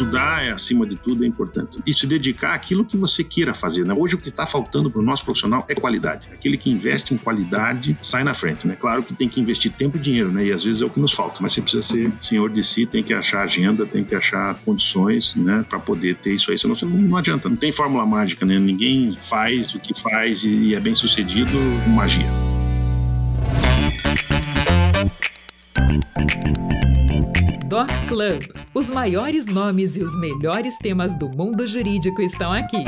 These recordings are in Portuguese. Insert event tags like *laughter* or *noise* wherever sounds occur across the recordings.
estudar é acima de tudo é importante. E se dedicar àquilo que você queira fazer, né? Hoje o que está faltando para o nosso profissional é qualidade. Aquele que investe em qualidade sai na frente, né? Claro que tem que investir tempo e dinheiro, né? E às vezes é o que nos falta, mas você precisa ser senhor de si, tem que achar agenda, tem que achar condições, né? Para poder ter isso aí, senão você não, não adianta. Não tem fórmula mágica, né? Ninguém faz o que faz e é bem sucedido com magia. Doc Club. Os maiores nomes e os melhores temas do mundo jurídico estão aqui.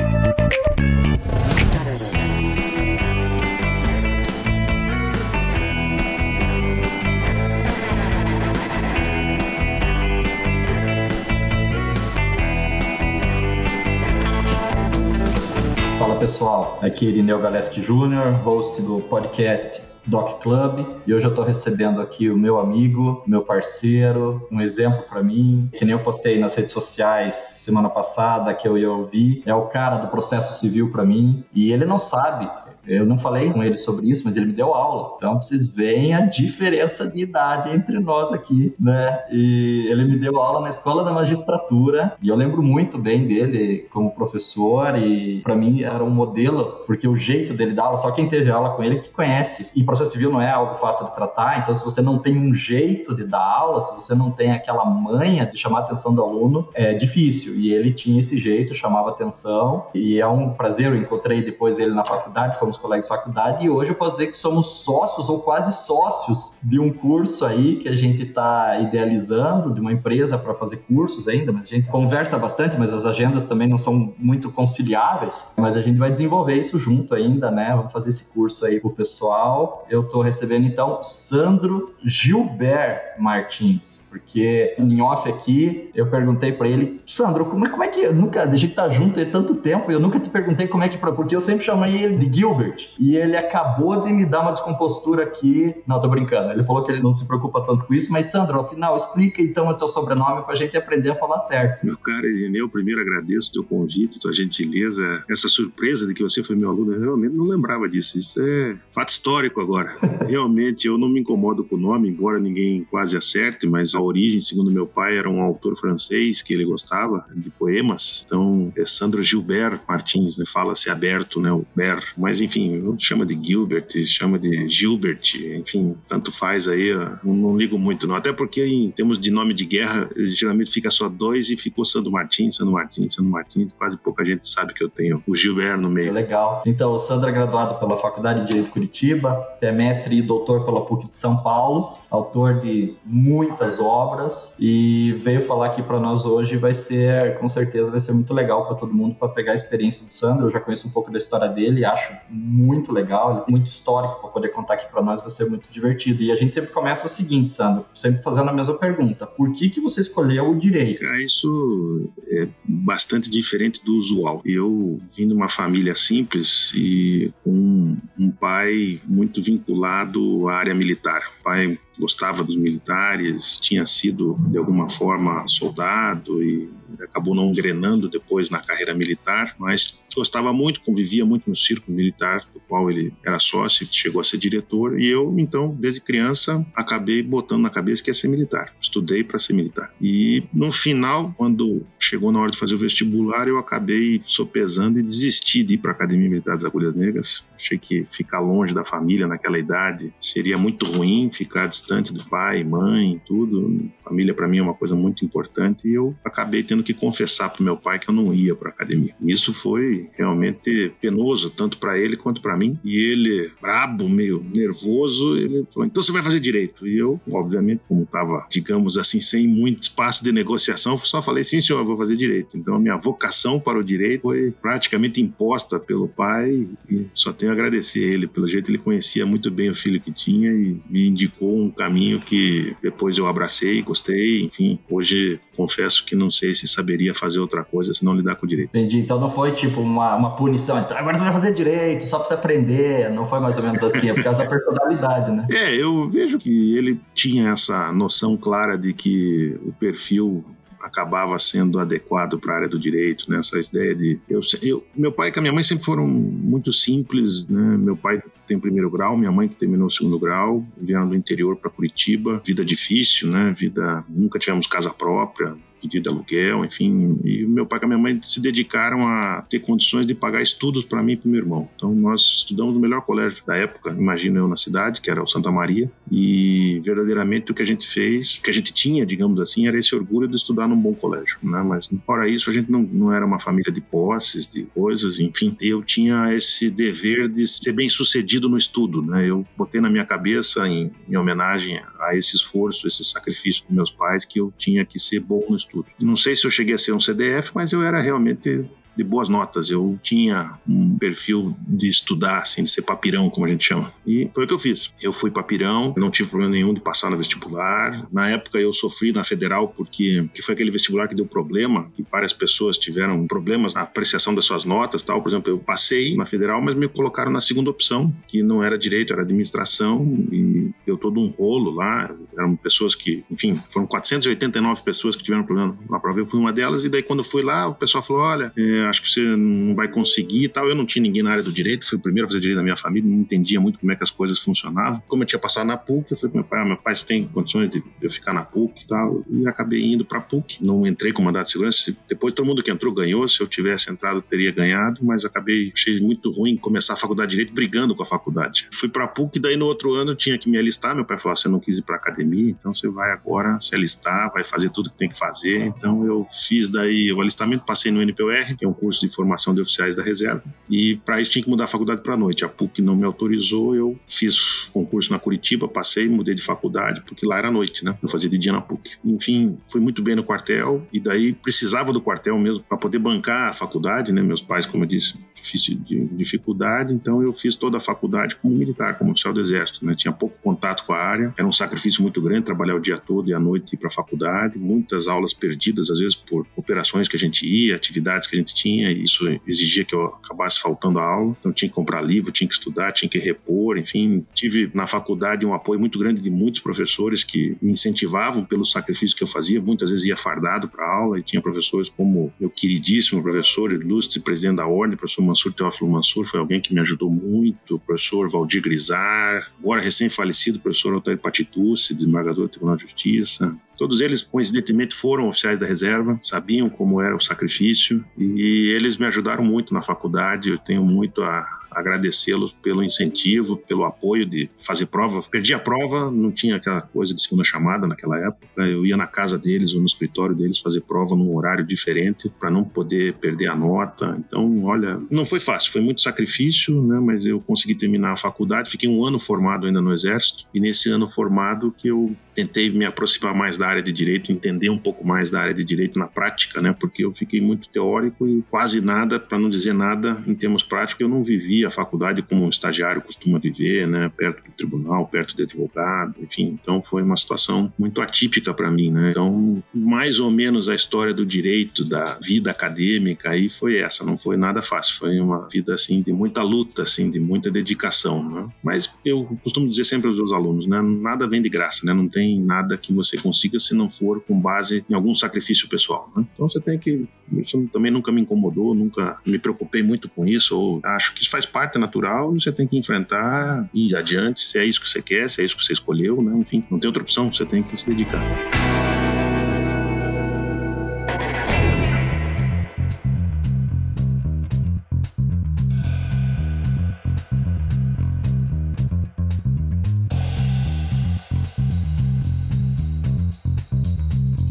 Fala pessoal, aqui é Irineu Galeski Jr., host do podcast Doc Club e hoje eu estou recebendo aqui o meu amigo, meu parceiro, um exemplo para mim, que nem eu postei nas redes sociais semana passada que eu ia ouvir, é o cara do processo civil para mim e ele não sabe eu não falei com ele sobre isso, mas ele me deu aula. Então vocês veem a diferença de idade entre nós aqui, né? E ele me deu aula na escola da magistratura e eu lembro muito bem dele como professor e para mim era um modelo, porque o jeito dele dar aula, só quem teve aula com ele que conhece. E processo civil não é algo fácil de tratar, então se você não tem um jeito de dar aula, se você não tem aquela manha de chamar a atenção do aluno, é difícil. E ele tinha esse jeito, chamava atenção e é um prazer, eu encontrei depois ele na faculdade, fomos colegas de faculdade, e hoje eu posso dizer que somos sócios ou quase sócios de um curso aí que a gente está idealizando, de uma empresa para fazer cursos ainda, mas a gente conversa bastante, mas as agendas também não são muito conciliáveis, mas a gente vai desenvolver isso junto ainda, né? Vamos fazer esse curso aí pro pessoal. Eu estou recebendo então Sandro Gilbert Martins, porque em off aqui eu perguntei para ele, Sandro, como é, como é que nunca a gente tá junto há tanto tempo, eu nunca te perguntei como é que porque eu sempre chamei ele de Gilbert Gilbert. E ele acabou de me dar uma descompostura aqui. Não, tô brincando. Ele falou que ele não se preocupa tanto com isso, mas Sandro, ao final, explica então o teu sobrenome pra gente aprender a falar certo. Meu caro Irineu, primeiro agradeço o teu convite, tua gentileza, essa surpresa de que você foi meu aluno. Eu realmente não lembrava disso. Isso é fato histórico agora. *laughs* realmente, eu não me incomodo com o nome, embora ninguém quase acerte, mas a origem, segundo meu pai, era um autor francês que ele gostava de poemas. Então, é Sandro Gilbert Martins, né? Fala-se aberto, né? O Ber. Mas, enfim, enfim, chama de Gilbert, chama de Gilbert, enfim, tanto faz aí, não, não, ligo muito não, até porque em termos de nome de guerra, geralmente fica só dois e ficou Sandro Martins, Sandro Martins, Sandro Martins, quase pouca gente sabe que eu tenho o Gilbert no meio. Legal. Então, o Sandro é graduado pela Faculdade de Direito de Curitiba, é mestre e doutor pela PUC de São Paulo, autor de muitas obras e veio falar aqui para nós hoje vai ser, com certeza, vai ser muito legal para todo mundo para pegar a experiência do Sandro. Eu já conheço um pouco da história dele, acho muito legal, ele tem muito histórico para poder contar aqui para nós, vai ser muito divertido. E a gente sempre começa o seguinte, Sandro, sempre fazendo a mesma pergunta: por que que você escolheu o direito? Ah, isso é bastante diferente do usual. Eu vim de uma família simples e com um pai muito vinculado à área militar. pai gostava dos militares, tinha sido de alguma forma soldado e acabou não engrenando depois na carreira militar, mas gostava muito, convivia muito no círculo militar, do qual ele era sócio, chegou a ser diretor, e eu, então, desde criança, acabei botando na cabeça que ia ser militar. Estudei para ser militar. E no final, quando chegou na hora de fazer o vestibular, eu acabei sopesando e desisti de ir para a Academia Militar das Agulhas Negras. Achei que ficar longe da família naquela idade seria muito ruim, ficar distante do pai, mãe, tudo. Família para mim é uma coisa muito importante e eu acabei tendo que confessar para meu pai que eu não ia para a academia. Isso foi realmente penoso, tanto para ele quanto para mim. E ele, brabo, meio nervoso, ele falou: então você vai fazer direito. E eu, obviamente, como estava, digamos assim, sem muito espaço de negociação, só falei: sim, senhor, eu vou fazer direito. Então a minha vocação para o direito foi praticamente imposta pelo pai e só tenho a agradecer a ele. Pelo jeito, ele conhecia muito bem o filho que tinha e me indicou um caminho que depois eu abracei, gostei, enfim. Hoje confesso que não sei se saberia fazer outra coisa se não lidar com o direito. Entendi. Então não foi tipo uma, uma punição. Então agora você vai fazer direito, só pra você aprender. Não foi mais ou menos assim, é por causa da personalidade, né? É, eu vejo que ele tinha essa noção clara de que o perfil acabava sendo adequado para a área do direito, né? Essa ideia de eu, eu, meu pai e minha mãe sempre foram muito simples, né? Meu pai tem primeiro grau, minha mãe que terminou o segundo grau, vieram do interior para Curitiba, vida difícil, né? Vida nunca tivemos casa própria, vida aluguel, enfim. E meu pai e minha mãe se dedicaram a ter condições de pagar estudos para mim e para meu irmão. Então nós estudamos no melhor colégio da época, imagino eu, na cidade, que era o Santa Maria. E verdadeiramente o que a gente fez, o que a gente tinha, digamos assim, era esse orgulho de estudar num bom colégio. Né? Mas fora isso, a gente não, não era uma família de posses, de coisas, enfim. Eu tinha esse dever de ser bem sucedido no estudo. Né? Eu botei na minha cabeça, em, em homenagem a esse esforço, esse sacrifício dos meus pais, que eu tinha que ser bom no estudo. Não sei se eu cheguei a ser um CDF, mas eu era realmente de boas notas. Eu tinha um perfil de estudar, assim, de ser papirão, como a gente chama. E foi o que eu fiz. Eu fui papirão, não tive problema nenhum de passar no vestibular. Na época eu sofri na federal porque que foi aquele vestibular que deu problema, que várias pessoas tiveram problemas na apreciação das suas notas, tal. Por exemplo, eu passei na federal, mas me colocaram na segunda opção, que não era direito, era administração e deu todo um rolo lá. Eram pessoas que, enfim, foram 489 pessoas que tiveram problema na prova. Eu fui uma delas e daí quando eu fui lá, o pessoal falou: "Olha, é, acho que você não vai conseguir e tal. Eu não tinha ninguém na área do direito, fui o primeiro a fazer direito na minha família, não entendia muito como é que as coisas funcionavam. Como eu tinha passado na PUC, eu falei pro meu pai, ah, meu pai tem condições de eu ficar na PUC e tal, e acabei indo pra PUC. Não entrei com mandato de segurança, depois todo mundo que entrou ganhou, se eu tivesse entrado eu teria ganhado, mas acabei, achei muito ruim começar a faculdade de direito brigando com a faculdade. Fui pra PUC, daí no outro ano eu tinha que me alistar, meu pai falou, ah, você não quis ir pra academia, então você vai agora se alistar, vai fazer tudo que tem que fazer. Então eu fiz daí o alistamento, passei no NPR, que é um curso de formação de oficiais da reserva. E para isso tinha que mudar a faculdade para noite. A PUC não me autorizou, eu fiz concurso na Curitiba, passei, mudei de faculdade, porque lá era noite, né? Eu fazia de dia na PUC. Enfim, fui muito bem no quartel e daí precisava do quartel mesmo para poder bancar a faculdade, né? Meus pais, como eu disse, dificuldade, então eu fiz toda a faculdade como militar, como oficial do exército, né? Tinha pouco contato com a área, era um sacrifício muito grande trabalhar o dia todo e à noite ir para a faculdade, muitas aulas perdidas às vezes por operações que a gente ia, atividades que a gente tinha, isso exigia que eu acabasse faltando a aula, então tinha que comprar livro, tinha que estudar, tinha que repor, enfim, tive na faculdade um apoio muito grande de muitos professores que me incentivavam pelo sacrifício que eu fazia, muitas vezes ia fardado para aula e tinha professores como meu queridíssimo professor ilustre presidente da ordem, professor Mansur Teófilo Mansur foi alguém que me ajudou muito, o professor Valdir Grisar, agora recém-falecido professor Altair Patitucci, desembargador do Tribunal de Justiça, Todos eles, coincidentemente, foram oficiais da reserva, sabiam como era o sacrifício e eles me ajudaram muito na faculdade. Eu tenho muito a, agradecê-los pelo incentivo, pelo apoio de fazer prova. Perdi a prova, não tinha aquela coisa de segunda chamada naquela época. Eu ia na casa deles ou no escritório deles fazer prova num horário diferente para não poder perder a nota. Então, olha, não foi fácil, foi muito sacrifício, né? Mas eu consegui terminar a faculdade, fiquei um ano formado ainda no exército e nesse ano formado que eu tentei me aproximar mais da área de direito, entender um pouco mais da área de direito na prática, né? Porque eu fiquei muito teórico e quase nada, para não dizer nada, em termos práticos, eu não a faculdade como um estagiário costuma viver, né, perto do tribunal, perto de advogado, enfim. Então foi uma situação muito atípica para mim, né? Então, mais ou menos a história do direito, da vida acadêmica aí foi essa, não foi nada fácil, foi uma vida assim de muita luta, assim, de muita dedicação, né? Mas eu costumo dizer sempre aos meus alunos, né, nada vem de graça, né? Não tem nada que você consiga se não for com base em algum sacrifício pessoal, né? Então você tem que isso também nunca me incomodou, nunca me preocupei muito com isso, ou acho que isso faz parte natural, você tem que enfrentar e ir adiante, se é isso que você quer, se é isso que você escolheu, né? enfim, não tem outra opção, você tem que se dedicar.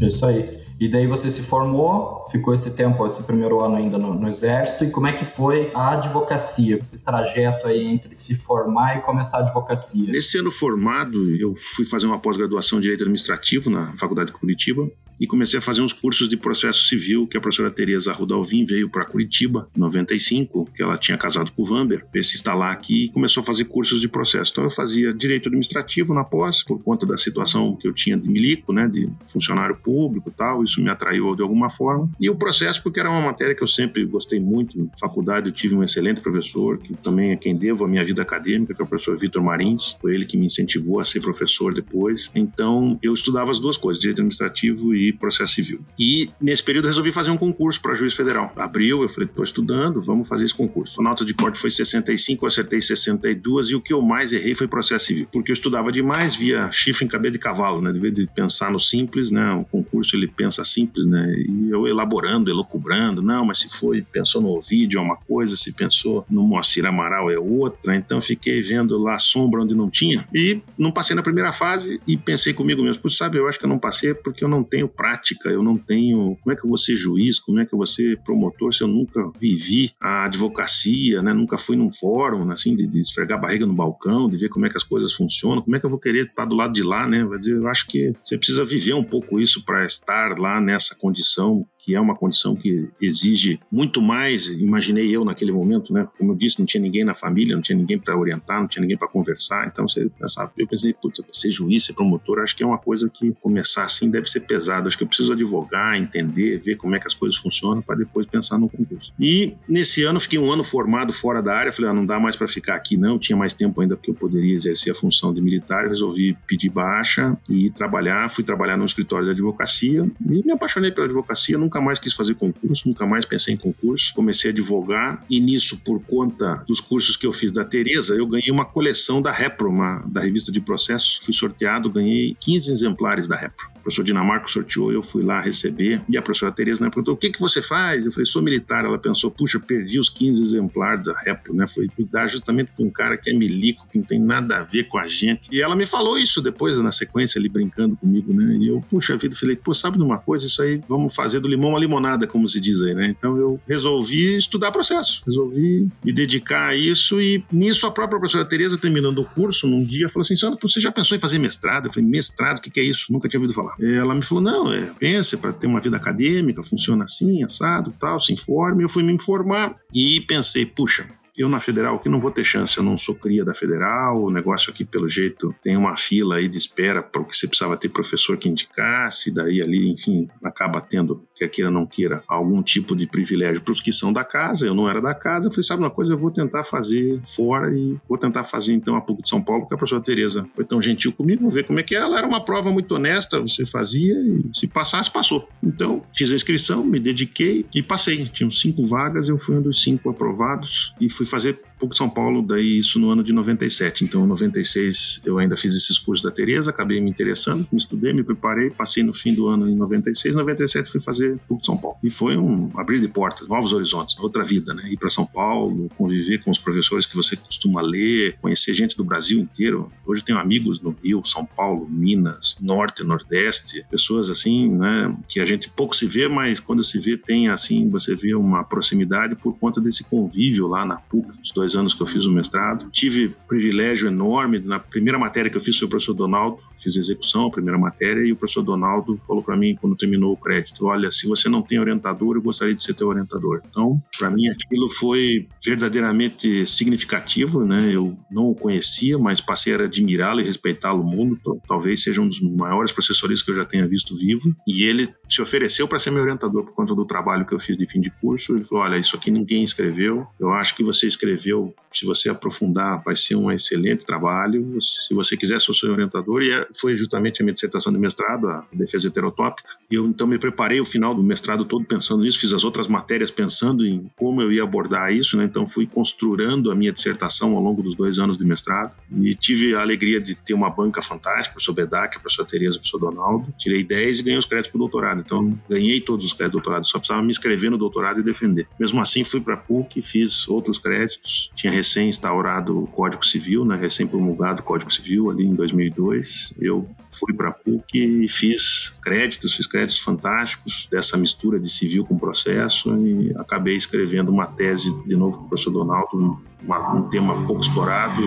Isso aí. E daí você se formou, ficou esse tempo, esse primeiro ano ainda no, no, Exército, e como é que foi a advocacia, esse trajeto aí entre se formar e começar a advocacia? Nesse ano formado, eu fui fazer uma pós-graduação em Direito Administrativo na Faculdade de Curitiba, e comecei a fazer uns cursos de processo civil que a professora Tereza Rudalvin veio para Curitiba em 95, que ela tinha casado com o Vamber, veio se instalar aqui e começou a fazer cursos de processo. Então eu fazia direito administrativo na pós, por conta da situação que eu tinha de milico, né, de funcionário público e tal, isso me atraiu de alguma forma. E o processo porque era uma matéria que eu sempre gostei muito. Na faculdade eu tive um excelente professor, que também é quem devo a minha vida acadêmica, que é o professor Vitor Marins, foi ele que me incentivou a ser professor depois. Então eu estudava as duas coisas, direito administrativo e processo civil. E nesse período resolvi fazer um concurso para juiz federal. Abriu, eu falei, estou estudando, vamos fazer esse concurso. A nota de corte foi 65, eu acertei 62 e o que eu mais errei foi processo civil, porque eu estudava demais, via chifre em cabeça de cavalo, né? De de pensar no simples, né? O concurso ele pensa simples, né? E eu elaborando, elocubrando, não, mas se foi, pensou no Ovidio é uma coisa, se pensou no Moacir Amaral é outra, então fiquei vendo lá a sombra onde não tinha e não passei na primeira fase e pensei comigo mesmo, sabe, eu acho que eu não passei porque eu não tenho prática, eu não tenho, como é que eu vou ser juiz, como é que eu vou ser promotor se eu nunca vivi a advocacia, né? Nunca fui num fórum, assim, de, de esfregar a barriga no balcão, de ver como é que as coisas funcionam, como é que eu vou querer estar do lado de lá, né? Vai dizer, eu acho que você precisa viver um pouco isso para estar lá nessa condição que é uma condição que exige muito mais, imaginei eu naquele momento, né? Como eu disse, não tinha ninguém na família, não tinha ninguém para orientar, não tinha ninguém para conversar. Então você pensava, eu pensei, putz, ser juiz, ser promotor, acho que é uma coisa que começar assim deve ser pesado. Acho que eu preciso advogar, entender, ver como é que as coisas funcionam para depois pensar no concurso. E nesse ano fiquei um ano formado fora da área, falei, ah, não dá mais para ficar aqui não, tinha mais tempo ainda porque eu poderia exercer a função de militar, resolvi pedir baixa e trabalhar, fui trabalhar no escritório de advocacia e me apaixonei pela advocacia, nunca mais quis fazer concurso, nunca mais pensei em concurso. Comecei a advogar e nisso, por conta dos cursos que eu fiz da Tereza, eu ganhei uma coleção da Repro, uma, da revista de processo. Fui sorteado, ganhei 15 exemplares da Repro. O professor Dinamarco sorteou, eu fui lá receber. E a professora Tereza né, perguntou: o que, que você faz? Eu falei: sou militar. Ela pensou: puxa, perdi os 15 exemplares da Repro, né? Foi cuidar justamente com um cara que é milico, que não tem nada a ver com a gente. E ela me falou isso depois, na sequência, ali brincando comigo, né? E eu, puxa vida, falei: pô, sabe de uma coisa? Isso aí, vamos fazer do limão uma limonada, como se diz aí, né? Então eu resolvi estudar processo, resolvi me dedicar a isso. E nisso a própria professora Tereza, terminando o curso, num dia, falou assim: Sandro, você já pensou em fazer mestrado? Eu falei: mestrado, o que, que é isso? Nunca tinha ouvido falar. Ela me falou: não, é, pensa, para ter uma vida acadêmica, funciona assim, assado, tal, se informe. Eu fui me informar e pensei: puxa, eu na federal aqui não vou ter chance, eu não sou cria da federal, o negócio aqui pelo jeito tem uma fila aí de espera porque você precisava ter professor que indicasse, daí ali, enfim, acaba tendo, quer queira não queira, algum tipo de privilégio para os que são da casa, eu não era da casa, eu falei, sabe uma coisa, eu vou tentar fazer fora e vou tentar fazer então a PUC de São Paulo, porque a professora Tereza foi tão gentil comigo, vou ver como é que é, ela era uma prova muito honesta, você fazia e se passasse, passou. Então, fiz a inscrição, me dediquei e passei, tinham cinco vagas, eu fui um dos cinco aprovados e fui fazer PUC São Paulo, daí isso no ano de 97. Então, em 96 eu ainda fiz esses cursos da Tereza, acabei me interessando, me estudei, me preparei, passei no fim do ano em 96, 97 fui fazer PUC São Paulo. E foi um abrir de portas, novos horizontes, outra vida, né? Ir para São Paulo, conviver com os professores que você costuma ler, conhecer gente do Brasil inteiro. Hoje tenho amigos no Rio, São Paulo, Minas, Norte, Nordeste, pessoas assim, né, que a gente pouco se vê, mas quando se vê tem assim, você vê uma proximidade por conta desse convívio lá na PUC, os dois dois anos que eu fiz o mestrado. Tive privilégio enorme. Na primeira matéria que eu fiz foi o professor Donaldo, fiz execução, a primeira matéria, e o professor Donaldo falou para mim, quando terminou o crédito: Olha, se você não tem orientador, eu gostaria de ser teu orientador. Então, para mim, aquilo foi verdadeiramente significativo, né? Eu não o conhecia, mas passei a admirá-lo e respeitá-lo muito. Talvez seja um dos maiores professores que eu já tenha visto vivo. E ele se ofereceu para ser meu orientador por conta do trabalho que eu fiz de fim de curso. Ele falou: Olha, isso aqui ninguém escreveu. Eu acho que você escreveu. Se você aprofundar, vai ser um excelente trabalho. Se você quiser, sou seu orientador. E é, foi justamente a minha dissertação de mestrado, a defesa heterotópica. Eu então me preparei o final do mestrado todo pensando nisso. Fiz as outras matérias pensando em como eu ia abordar isso. Né? Então fui construindo a minha dissertação ao longo dos dois anos de mestrado. E tive a alegria de ter uma banca fantástica, o professor Bedak, a professora Tereza, o professor Donaldo. Tirei 10 e ganhei os créditos para o doutorado. Então, ganhei todos os créditos do doutorado, só precisava me inscrever no doutorado e defender. Mesmo assim, fui para a PUC, fiz outros créditos. Tinha recém-instaurado o Código Civil, né, recém-promulgado o Código Civil ali em 2002. Eu fui para a PUC e fiz créditos, fiz créditos fantásticos dessa mistura de civil com processo e acabei escrevendo uma tese de novo com o professor Donaldo, uma, um tema pouco explorado.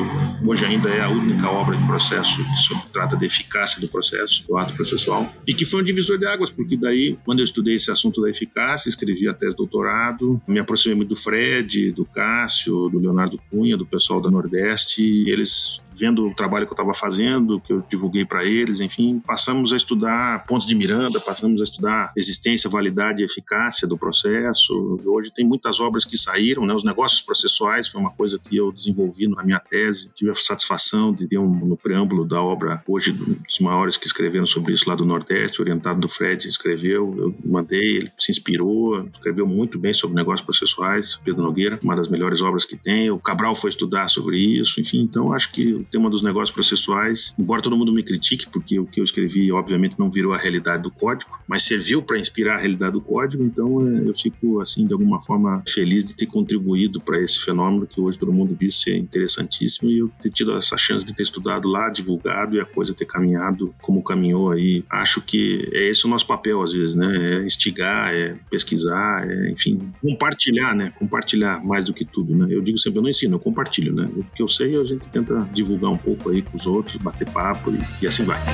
Hoje ainda é a única obra de processo que sobre, trata da eficácia do processo, do ato processual, e que foi um divisor de águas, porque daí, quando eu estudei esse assunto da eficácia, escrevi a tese de doutorado, me aproximei muito do Fred, do Cássio, do Leonardo Cunha, do pessoal da Nordeste, e eles vendo o trabalho que eu estava fazendo, que eu divulguei para eles, enfim, passamos a estudar pontos de Miranda, passamos a estudar existência, validade e eficácia do processo. Hoje tem muitas obras que saíram, né? Os negócios processuais foi uma coisa que eu desenvolvi na minha tese. Tive a satisfação de ter um, no preâmbulo da obra, hoje dos maiores que escreveram sobre isso lá do Nordeste, orientado do Fred, escreveu, eu mandei, ele se inspirou, escreveu muito bem sobre negócios processuais, Pedro Nogueira, uma das melhores obras que tem. O Cabral foi estudar sobre isso, enfim, então acho que o tema dos negócios processuais, embora todo mundo me critique, porque o que eu escrevi, obviamente, não virou a realidade do código, mas serviu para inspirar a realidade do código, então é, eu fico, assim, de alguma forma feliz de ter contribuído para esse fenômeno que hoje todo mundo diz ser interessantíssimo e eu ter tido essa chance de ter estudado lá, divulgado e a coisa ter caminhado como caminhou aí. Acho que é esse o nosso papel, às vezes, né? É instigar, é pesquisar, é, enfim, compartilhar, né? Compartilhar mais do que tudo, né? Eu digo sempre, eu não ensino, eu compartilho, né? O que eu sei, a gente tenta divulgar um pouco aí com os outros, bater papo e, e assim vai.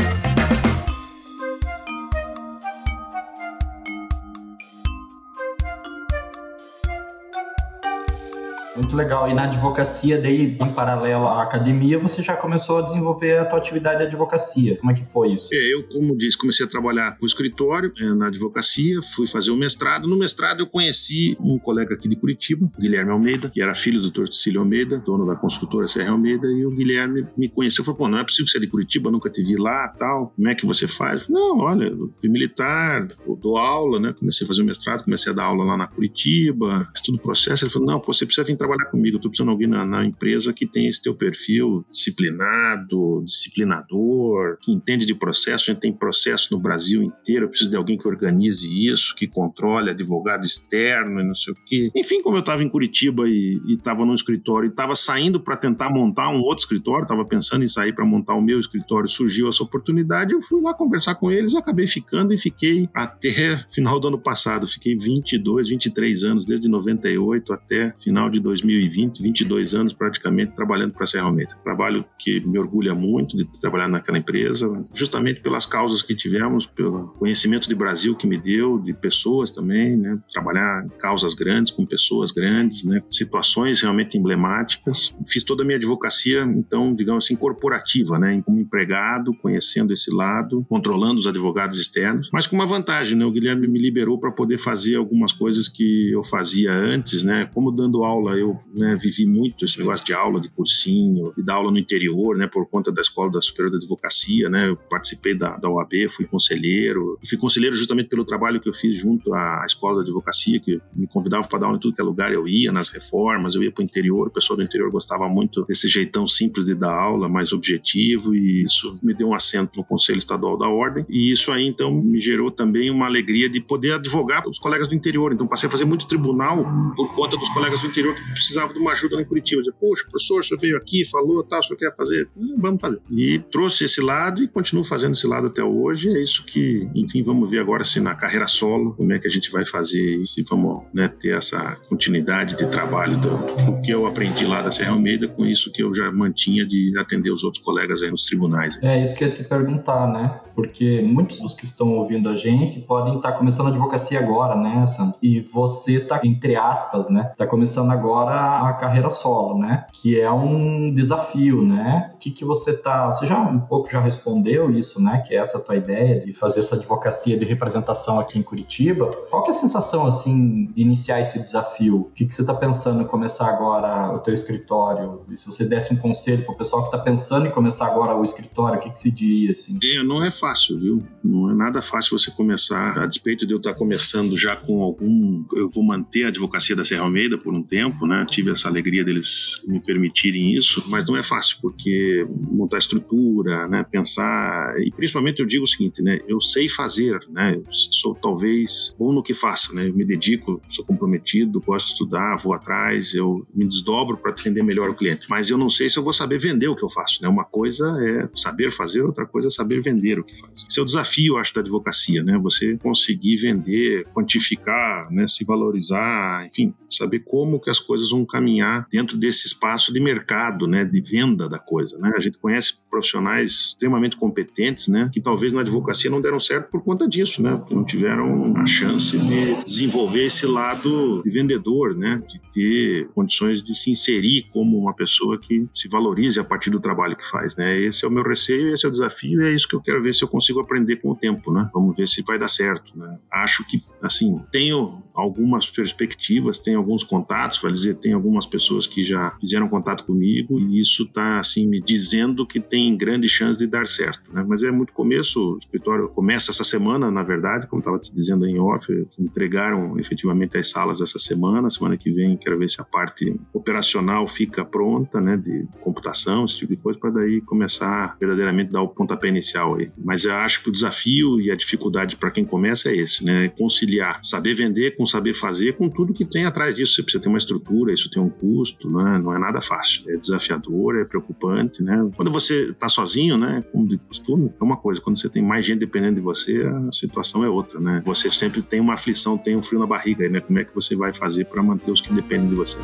Muito legal. E na advocacia, daí, em paralelo à academia, você já começou a desenvolver a tua atividade de advocacia. Como é que foi isso? É, eu, como disse, comecei a trabalhar com escritório é, na advocacia, fui fazer o mestrado. No mestrado eu conheci um colega aqui de Curitiba, Guilherme Almeida, que era filho do Dr. Cecílio Almeida, dono da construtora Serra Almeida, e o Guilherme me conheceu. Falou, pô, não é possível que você é de Curitiba, nunca te vi lá, tal. Como é que você faz? Falei, não, olha, eu fui militar, eu dou aula, né? Comecei a fazer o mestrado, comecei a dar aula lá na Curitiba, estudo processo. Ele falou, não, pô, você precisa vir trabalhar trabalhar comigo, tô precisando de alguém na, na, empresa que tem esse teu perfil disciplinado, disciplinador, que entende de processo. A gente tem processo no Brasil inteiro, eu preciso de alguém que organize isso, que controle advogado externo e não sei o quê. Enfim, como eu estava em Curitiba e estava num escritório e estava saindo para tentar montar um outro escritório, estava pensando em sair para montar o meu escritório, surgiu essa oportunidade, eu fui lá conversar com eles, acabei ficando e fiquei até *laughs* final do ano passado, fiquei 22, 23 anos, desde 98 até final de 2000 2020, 22 anos praticamente trabalhando para a Serra Almeida. Trabalho que me orgulha muito de trabalhar naquela empresa, justamente pelas causas que tivemos, pelo conhecimento de Brasil que me deu, de pessoas também, né? Trabalhar em causas grandes, com pessoas grandes, né? Situações realmente emblemáticas. Fiz toda a minha advocacia, então, digamos assim, corporativa, né? Como empregado, conhecendo esse lado, controlando os advogados externos, mas com uma vantagem, né? O Guilherme me liberou para poder fazer algumas coisas que eu fazia antes, né? Como dando aula, eu né, vivi muito esse negócio de aula, de cursinho, e dar aula no interior, né, por conta da Escola da Superior da Advocacia, né, eu participei da, da OAB, fui conselheiro, fui conselheiro justamente pelo trabalho que eu fiz junto à Escola da Advocacia, que me convidava para dar aula em tudo que é lugar, eu ia nas reformas, eu ia para o interior, o pessoal do interior gostava muito desse jeitão simples de dar aula, mais objetivo, e isso me deu um assento no Conselho Estadual da Ordem, e isso aí, então, me gerou também uma alegria de poder advogar os colegas do interior, então passei a fazer muito tribunal por conta dos colegas do interior que precisava de uma ajuda lá em Curitiba. Dizia, poxa, professor, você veio aqui, falou, tá, o senhor quer fazer? Vamos fazer. E trouxe esse lado e continuo fazendo esse lado até hoje. É isso que, enfim, vamos ver agora se na carreira solo, como é que a gente vai fazer e se vamos né, ter essa continuidade de trabalho do, do, que eu aprendi lá da Serra Almeida com isso que eu já mantinha de atender os outros colegas aí nos tribunais. É isso que eu ia te perguntar, né? Porque muitos dos que estão ouvindo a gente podem estar começando a advocacia agora, né, Sandro? E você está, entre aspas, né? Está começando agora agora a carreira solo, né? Que é um desafio, né? O que, que você tá. Você já um pouco já respondeu isso, né? Que é essa tua ideia de fazer essa advocacia de representação aqui em Curitiba. Qual que é a sensação, assim, de iniciar esse desafio? O que, que você está pensando em começar agora o teu escritório? E se você desse um conselho para o pessoal que está pensando em começar agora o escritório, o que, que se diria, assim? É, não é fácil, viu? Não é nada fácil você começar, a despeito de eu estar começando já com algum. Eu vou manter a advocacia da Serra Almeida por um tempo, né? Tive essa alegria deles me permitirem isso, mas não é fácil, porque montar estrutura, né? Pensar. E principalmente eu digo o seguinte, né? Eu sei fazer, né? Eu sou talvez bom no que faço, né? Eu me dedico, sou comprometido, gosto de estudar, vou atrás, eu me desdobro para atender melhor o cliente. Mas eu não sei se eu vou saber vender o que eu faço, né? Uma coisa é saber fazer, outra coisa é saber vender o que faz. Esse é o desafio, acho, da advocacia, né? Você conseguir vender, quantificar, né? Se valorizar, enfim, saber como que as coisas vão caminhar dentro desse espaço de mercado, né, de venda da coisa, né? A gente conhece profissionais extremamente competentes, né, que talvez na advocacia não deram certo por conta disso, né, porque não tiveram a chance de desenvolver esse lado de vendedor, né, de ter condições de se inserir como uma pessoa que se valorize a partir do trabalho que faz, né? Esse é o meu receio, esse é o desafio, e é isso que eu quero ver se eu consigo aprender com o tempo, né? Vamos ver se vai dar certo, né? Acho que, assim, tenho algumas perspectivas, tenho alguns contatos, vai dizer, tem algumas pessoas que já fizeram contato comigo e isso está assim me dizendo que tem grande chance de dar certo, né? Mas é muito começo, o escritório começa essa semana, na verdade, como estava te dizendo em off, entregaram efetivamente as salas essa semana, semana que vem quero ver se a parte operacional fica pronta, né, de computação, esse tipo de coisa, para daí começar verdadeiramente dar o pontapé inicial aí. Mas eu acho que o desafio e a dificuldade para quem começa é esse, né, conciliar saber vender com saber fazer, com tudo que tem atrás disso. Você precisa ter uma estrutura, isso tem um custo, né? não é nada fácil. É desafiador, é preocupante. Né? Quando você está sozinho, né, como de costume, é uma coisa. Quando você tem mais gente dependendo de você, a situação é outra. Né? Você sempre tem uma aflição, tem um frio na barriga. Né? Como é que você vai fazer para manter os que dependem de você?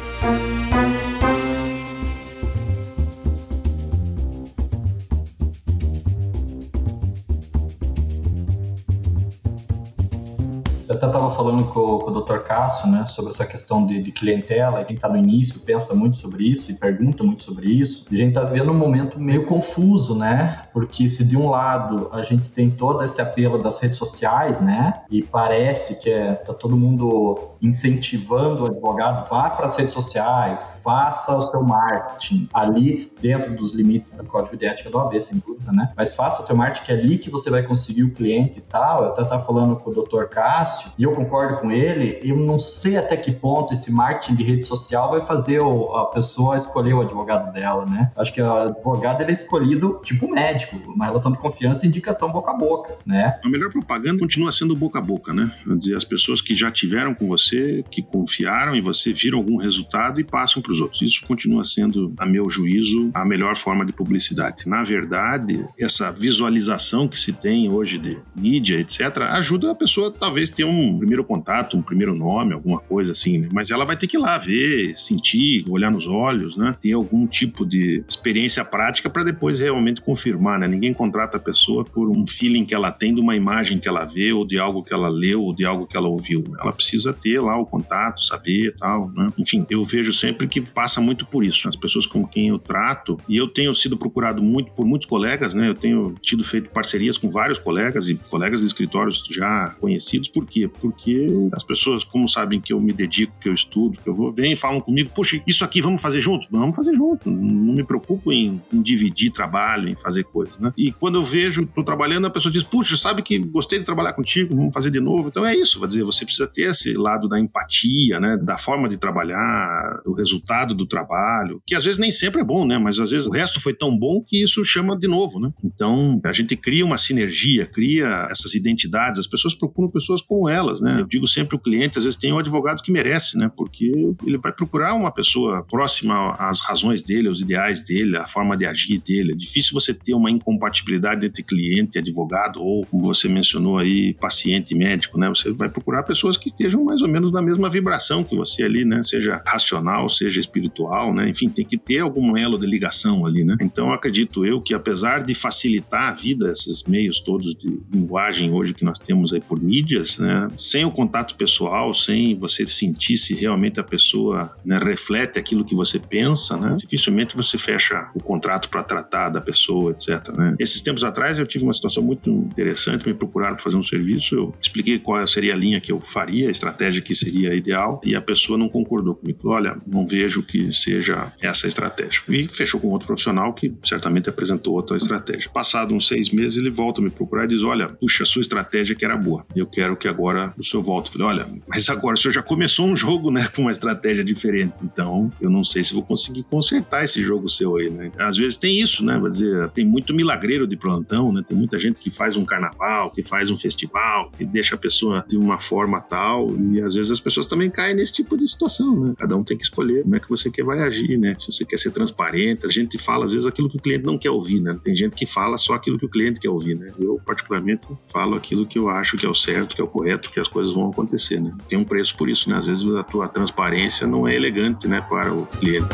até estava falando com, com, Dr. Cássio, né, sobre essa questão de, de clientela, quem está no início pensa muito sobre isso e pergunta muito sobre isso. A gente está vivendo um momento meio confuso, né, porque se de um lado a gente tem todo esse apelo das redes sociais, né, e parece que é, tá todo mundo incentivando o advogado, vá para as redes sociais, faça o seu marketing ali dentro dos limites do código de ética do AB, sem dúvida, né, mas faça o seu marketing que é ali que você vai conseguir o cliente e tal. Eu até estava falando com o Dr. Cássio, e eu concordo com ele, eu não sei até que ponto esse marketing de rede social vai fazer a pessoa escolher o advogado dela, né? Acho que o advogado ele é escolhido tipo médico, uma relação de confiança e indicação boca a boca, né? A melhor propaganda continua sendo boca a boca, né? Quer dizer, as pessoas que já tiveram com você, que confiaram em você, viram algum resultado e passam para os outros. Isso continua sendo, a meu juízo, a melhor forma de publicidade. Na verdade, essa visualização que se tem hoje de mídia, etc., ajuda a pessoa talvez ter um primeiro contato, primeiro nome, alguma coisa assim, né? Mas ela vai ter que ir lá ver, sentir, olhar nos olhos, né? Ter algum tipo de experiência prática para depois realmente confirmar, né? Ninguém contrata a pessoa por um feeling que ela tem de uma imagem que ela vê ou de algo que ela leu ou de algo que ela ouviu. Né? Ela precisa ter lá o contato, saber tal, né? Enfim, eu vejo sempre que passa muito por isso. As pessoas com quem eu trato, e eu tenho sido procurado muito por muitos colegas, né? Eu tenho tido feito parcerias com vários colegas e colegas de escritórios já conhecidos, porque quê? Porque as pessoas, como sabem que eu me dedico, que eu estudo, que eu vou, vêm e falam comigo, puxa, isso aqui vamos fazer junto? Vamos fazer junto. Não me preocupo em, em dividir trabalho, em fazer coisas, né? E quando eu vejo, estou trabalhando, a pessoa diz, puxa, sabe que gostei de trabalhar contigo, vamos fazer de novo. Então é isso, vai dizer, você precisa ter esse lado da empatia, né? Da forma de trabalhar, o resultado do trabalho, que às vezes nem sempre é bom, né? Mas às vezes o resto foi tão bom que isso chama de novo, né? Então a gente cria uma sinergia, cria essas identidades, as pessoas procuram pessoas com elas, né? Eu digo sempre o cliente, às vezes tem um advogado que merece, né? Porque ele vai procurar uma pessoa próxima às razões dele, aos ideais dele, à forma de agir dele. É difícil você ter uma incompatibilidade entre cliente e advogado ou, como você mencionou aí, paciente e médico, né? Você vai procurar pessoas que estejam mais ou menos na mesma vibração que você ali, né? Seja racional, seja espiritual, né? Enfim, tem que ter algum elo de ligação ali, né? Então, acredito eu que apesar de facilitar a vida, esses meios todos de linguagem hoje que nós temos aí por mídias, né? Sem o contato pessoal, sem você sentir se realmente a pessoa né, reflete aquilo que você pensa, né? Dificilmente você fecha o contrato para tratar da pessoa, etc. Né? Esses tempos atrás eu tive uma situação muito interessante, me procuraram para fazer um serviço, eu expliquei qual seria a linha que eu faria, a estratégia que seria ideal, e a pessoa não concordou comigo. Falou, olha, não vejo que seja essa a estratégia. E fechou com outro profissional que certamente apresentou outra estratégia. Passado uns seis meses, ele volta a me procurar e diz, olha, puxa, a sua estratégia que era boa. Eu quero que agora o senhor volta. Eu falei, olha, mas agora o senhor já começou um jogo, né, *laughs* com uma estratégia diferente. Então, eu não sei se vou conseguir consertar esse jogo seu aí, né? Às vezes tem isso, né? Vai dizer, tem muito milagreiro de plantão, né? Tem muita gente que faz um carnaval, que faz um festival, que deixa a pessoa de uma forma tal, e às vezes as pessoas também caem nesse tipo de situação, né? Cada um tem que escolher como é que você quer vai agir, né? Se você quer ser transparente, a gente fala às vezes aquilo que o cliente não quer ouvir, né? Tem gente que fala só aquilo que o cliente quer ouvir, né? Eu, particularmente, falo aquilo que eu acho que é o certo, que é o correto que as coisas vão acontecer, né? Tem um preço por isso, né? Às vezes a tua transparência não é elegante, né, para o cliente.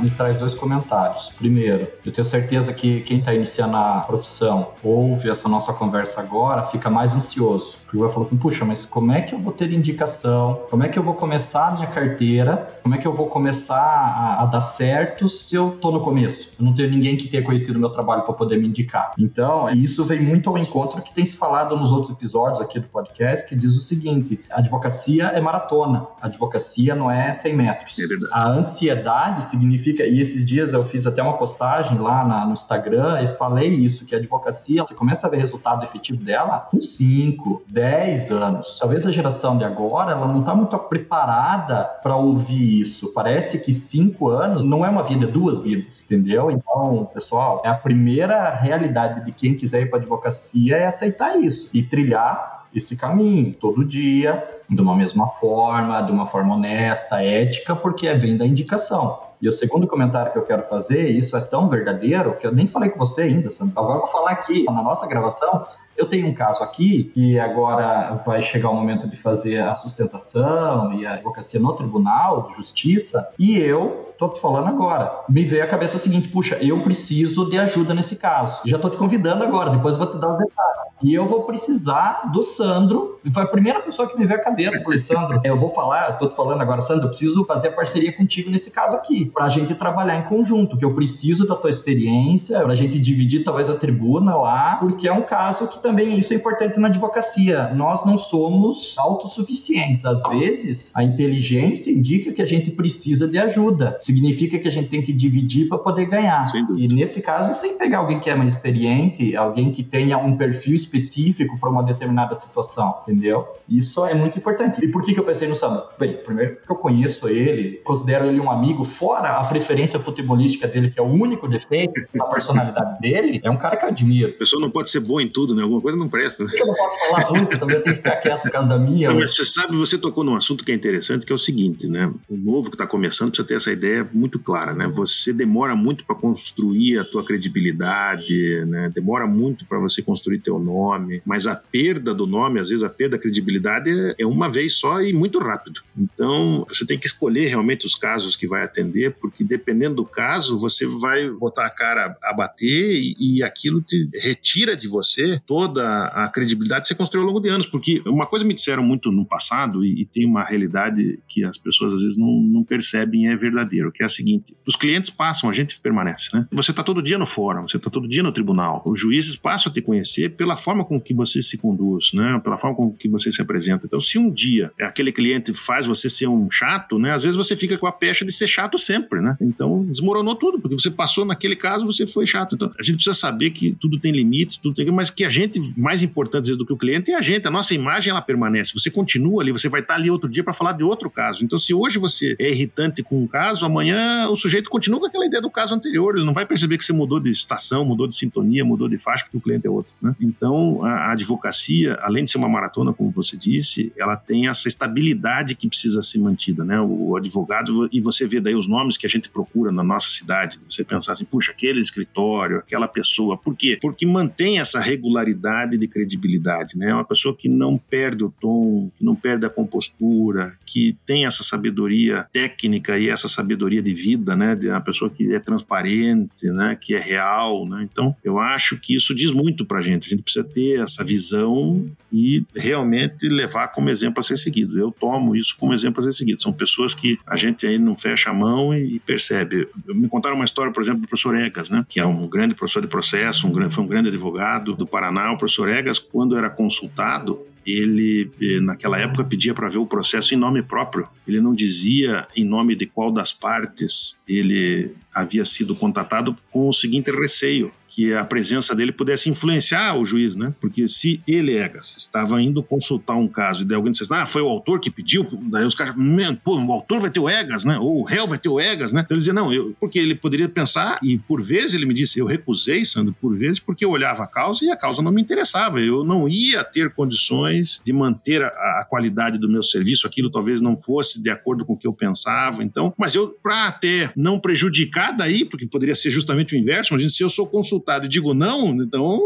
Me traz dois comentários. Primeiro, eu tenho certeza que quem está iniciando a profissão ouve essa nossa conversa agora, fica mais ansioso. Porque vai falar assim, puxa, mas como é que eu vou ter indicação? Como é que eu vou começar a minha carteira? Como é que eu vou começar a, a dar certo se eu tô no começo? Eu não tenho ninguém que tenha conhecido o meu trabalho para poder me indicar. Então, isso vem muito ao encontro que tem se falado nos outros episódios aqui do podcast, que diz o seguinte: advocacia é maratona, advocacia não é 100 metros. É a ansiedade significa, e esses dias eu fiz até uma postagem lá na, no Instagram e falei isso, que a advocacia, você começa a ver resultado efetivo dela com 5, 10 anos. Talvez a geração de agora ela não está muito preparada para ouvir isso. Parece que 5 anos não é uma vida, é duas vidas, entendeu? Então, pessoal, é a primeira realidade de quem quiser ir para advocacia é aceitar isso e trilhar esse caminho todo dia, de uma mesma forma, de uma forma honesta, ética, porque é vem da indicação. E o segundo comentário que eu quero fazer, isso é tão verdadeiro que eu nem falei com você ainda, Sandro. Agora eu vou falar aqui na nossa gravação. Eu tenho um caso aqui que agora vai chegar o momento de fazer a sustentação e a advocacia no Tribunal de Justiça, e eu tô te falando agora. Me veio a cabeça o seguinte: puxa, eu preciso de ajuda nesse caso. Já tô te convidando agora, depois vou te dar o detalhe. E eu vou precisar do Sandro. Foi a primeira pessoa que me veio à cabeça. Falei, Sandro, eu vou falar, eu tô te falando agora, Sandro, eu preciso fazer a parceria contigo nesse caso aqui, pra gente trabalhar em conjunto, que eu preciso da tua experiência, pra gente dividir talvez a tribuna lá, porque é um caso que também isso é importante na advocacia. Nós não somos autossuficientes. Às vezes, a inteligência indica que a gente precisa de ajuda. Significa que a gente tem que dividir para poder ganhar. E nesse caso, tem que pegar alguém que é mais experiente, alguém que tenha um perfil específico para uma determinada situação, entendeu? Isso é muito importante. E por que, que eu pensei no Samba? Bem, primeiro que eu conheço ele, considero ele um amigo, fora a preferência futebolística dele, que é o único defeito da personalidade dele, é um cara que eu admiro. A pessoa não pode ser boa em tudo, né? Alguma coisa não presta. Né? Eu não posso falar muito, também eu tenho que ficar quieto por causa da minha. Não, mas você sabe, você tocou num assunto que é interessante, que é o seguinte, né? O novo que está começando precisa ter essa ideia muito clara, né? Você demora muito para construir a tua credibilidade, né? Demora muito para você construir teu nome, mas a perda do nome, às vezes a perda da credibilidade é uma vez só e muito rápido. Então, você tem que escolher realmente os casos que vai atender, porque dependendo do caso, você vai botar a cara a bater e, e aquilo te retira de você toda a credibilidade que você construiu ao longo de anos. Porque uma coisa me disseram muito no passado, e, e tem uma realidade que as pessoas às vezes não, não percebem é verdadeiro, que é a seguinte: os clientes passam, a gente permanece, né? Você está todo dia no fórum, você está todo dia no tribunal. Os juízes passam a te conhecer pela forma com que você se conduz, né? Pela forma com que você se apresenta. Então, se um dia aquele cliente faz você ser um chato, né? Às vezes você fica com a pecha de ser chato sempre, né? Então, desmoronou tudo, porque você passou naquele caso, você foi chato. Então, a gente precisa saber que tudo tem limites, tudo tem, mas que a gente mais importante às vezes do que o cliente é a gente. A nossa imagem ela permanece. Você continua ali, você vai estar ali outro dia para falar de outro caso. Então, se hoje você é irritante com um caso, amanhã o sujeito continua com aquela ideia do caso anterior. Ele não vai perceber que você mudou de estação, mudou de sintonia, mudou de faixa, porque o cliente é outro. Né? Então, a, advocacia, além de ser uma maratona, como você disse, ela tem essa estabilidade que precisa ser mantida. Né? O advogado, e você vê daí os nomes que a gente procura na nossa cidade, você pensar assim, puxa, aquele escritório, aquela pessoa. Por quê? Porque mantém essa regularidade de credibilidade. Né? É uma pessoa que não perde o tom, que não perde a compostura, que tem essa sabedoria técnica e essa sabedoria de vida, né? De uma pessoa que é transparente, né? Que é real, né? Então, eu acho que isso diz muito pra gente. A gente precisa ter essa visão e realmente levar como exemplo a ser seguido. Eu tomo isso como exemplo a ser seguido. São pessoas que a gente aí não fecha a mão e percebe. Me contaram uma história, por exemplo, do professor Egas, né? Que é um grande professor de processo, um grande, foi um grande advogado do Paraná. O professor Egas, quando era consultado, ele eh, naquela época pedia para ver o processo em nome próprio. Ele não dizia em nome de qual das partes ele havia sido contatado com o seguinte receio, que a presença dele pudesse influenciar o juiz, né? Porque se ele, Egas, estava indo consultar um caso e daí alguém dissesse, ah, foi o autor que pediu, daí os caras, pô, o autor vai ter o Egas, né? Ou o réu vai ter o Egas, né? Então ele dizia, não, eu, porque ele poderia pensar, e por vezes ele me disse, eu recusei, Sandro, por vezes, porque eu olhava a causa e a causa não me interessava. Eu não ia ter condições de manter a, a qualidade do meu serviço, aquilo talvez não fosse de acordo com o que eu pensava. Então, mas eu, para até não prejudicar daí, porque poderia ser justamente o inverso, imagina se eu sou consultado e digo não, então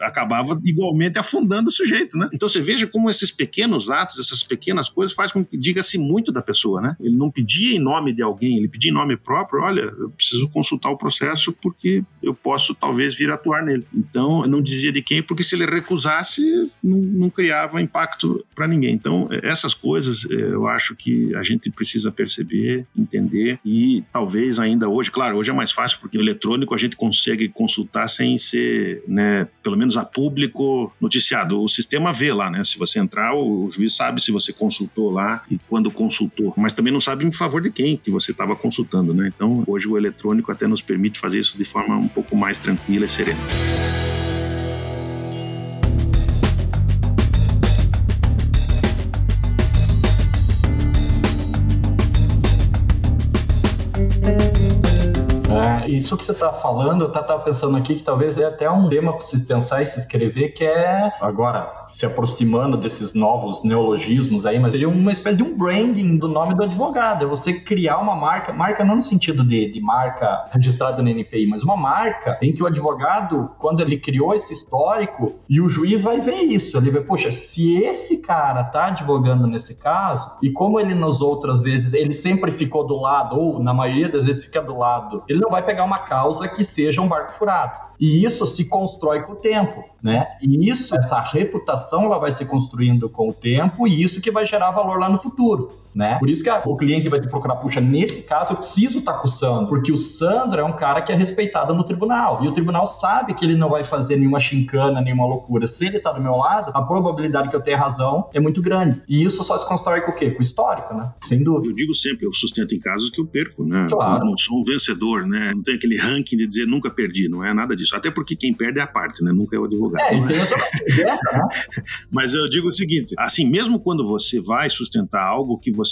acabava igualmente afundando o sujeito, né? Então você veja como esses pequenos atos, essas pequenas coisas faz com que diga-se muito da pessoa, né? Ele não pedia em nome de alguém, ele pedia em nome próprio, olha, eu preciso consultar o processo porque eu posso talvez vir atuar nele. Então, não dizia de quem, porque se ele recusasse, não, não criava impacto para ninguém. Então, essas coisas eh, eu acho que a gente precisa perceber, entender e talvez ainda hoje, claro, hoje é mais fácil porque o eletrônico a gente consegue consultar sem ser, né, pelo menos a público noticiado. O sistema vê lá, né? Se você entrar, o, juiz sabe se você consultou lá e quando consultou, mas também não sabe em favor de quem que você estava consultando, né? Então, hoje o eletrônico até nos permite fazer isso de forma um pouco mais tranquila e serena. Isso que você está falando, eu estava pensando aqui que talvez é até um tema para se pensar e se escrever, que é, agora, se aproximando desses novos neologismos aí, mas seria uma espécie de um branding do nome do advogado. É você criar uma marca, marca não no sentido de, de marca registrada no NPI, mas uma marca em que o advogado, quando ele criou esse histórico, e o juiz vai ver isso, ele vê, poxa, se esse cara tá advogando nesse caso, e como ele nas outras vezes, ele sempre ficou do lado, ou na maioria das vezes fica do lado, ele não vai pegar uma causa que seja um barco furado. E isso se constrói com o tempo, né? E isso, essa reputação, ela vai se construindo com o tempo e isso que vai gerar valor lá no futuro, né? Por isso que a, o cliente vai te procurar, puxa, nesse caso eu preciso estar tá com o Sandro, porque o Sandro é um cara que é respeitado no tribunal e o tribunal sabe que ele não vai fazer nenhuma chincana, nenhuma loucura. Se ele está do meu lado, a probabilidade que eu tenha razão é muito grande. E isso só se constrói com o quê? Com o histórico, né? Sem dúvida. Eu digo sempre, eu sustento em casos que eu perco, né? Claro. Eu não sou um vencedor, né? Não tem aquele ranking de dizer nunca perdi, não é nada disso. Até porque quem perde é a parte, né? Nunca é o advogado. É, então eu *laughs* né? Mas eu digo o seguinte: assim, mesmo quando você vai sustentar algo que você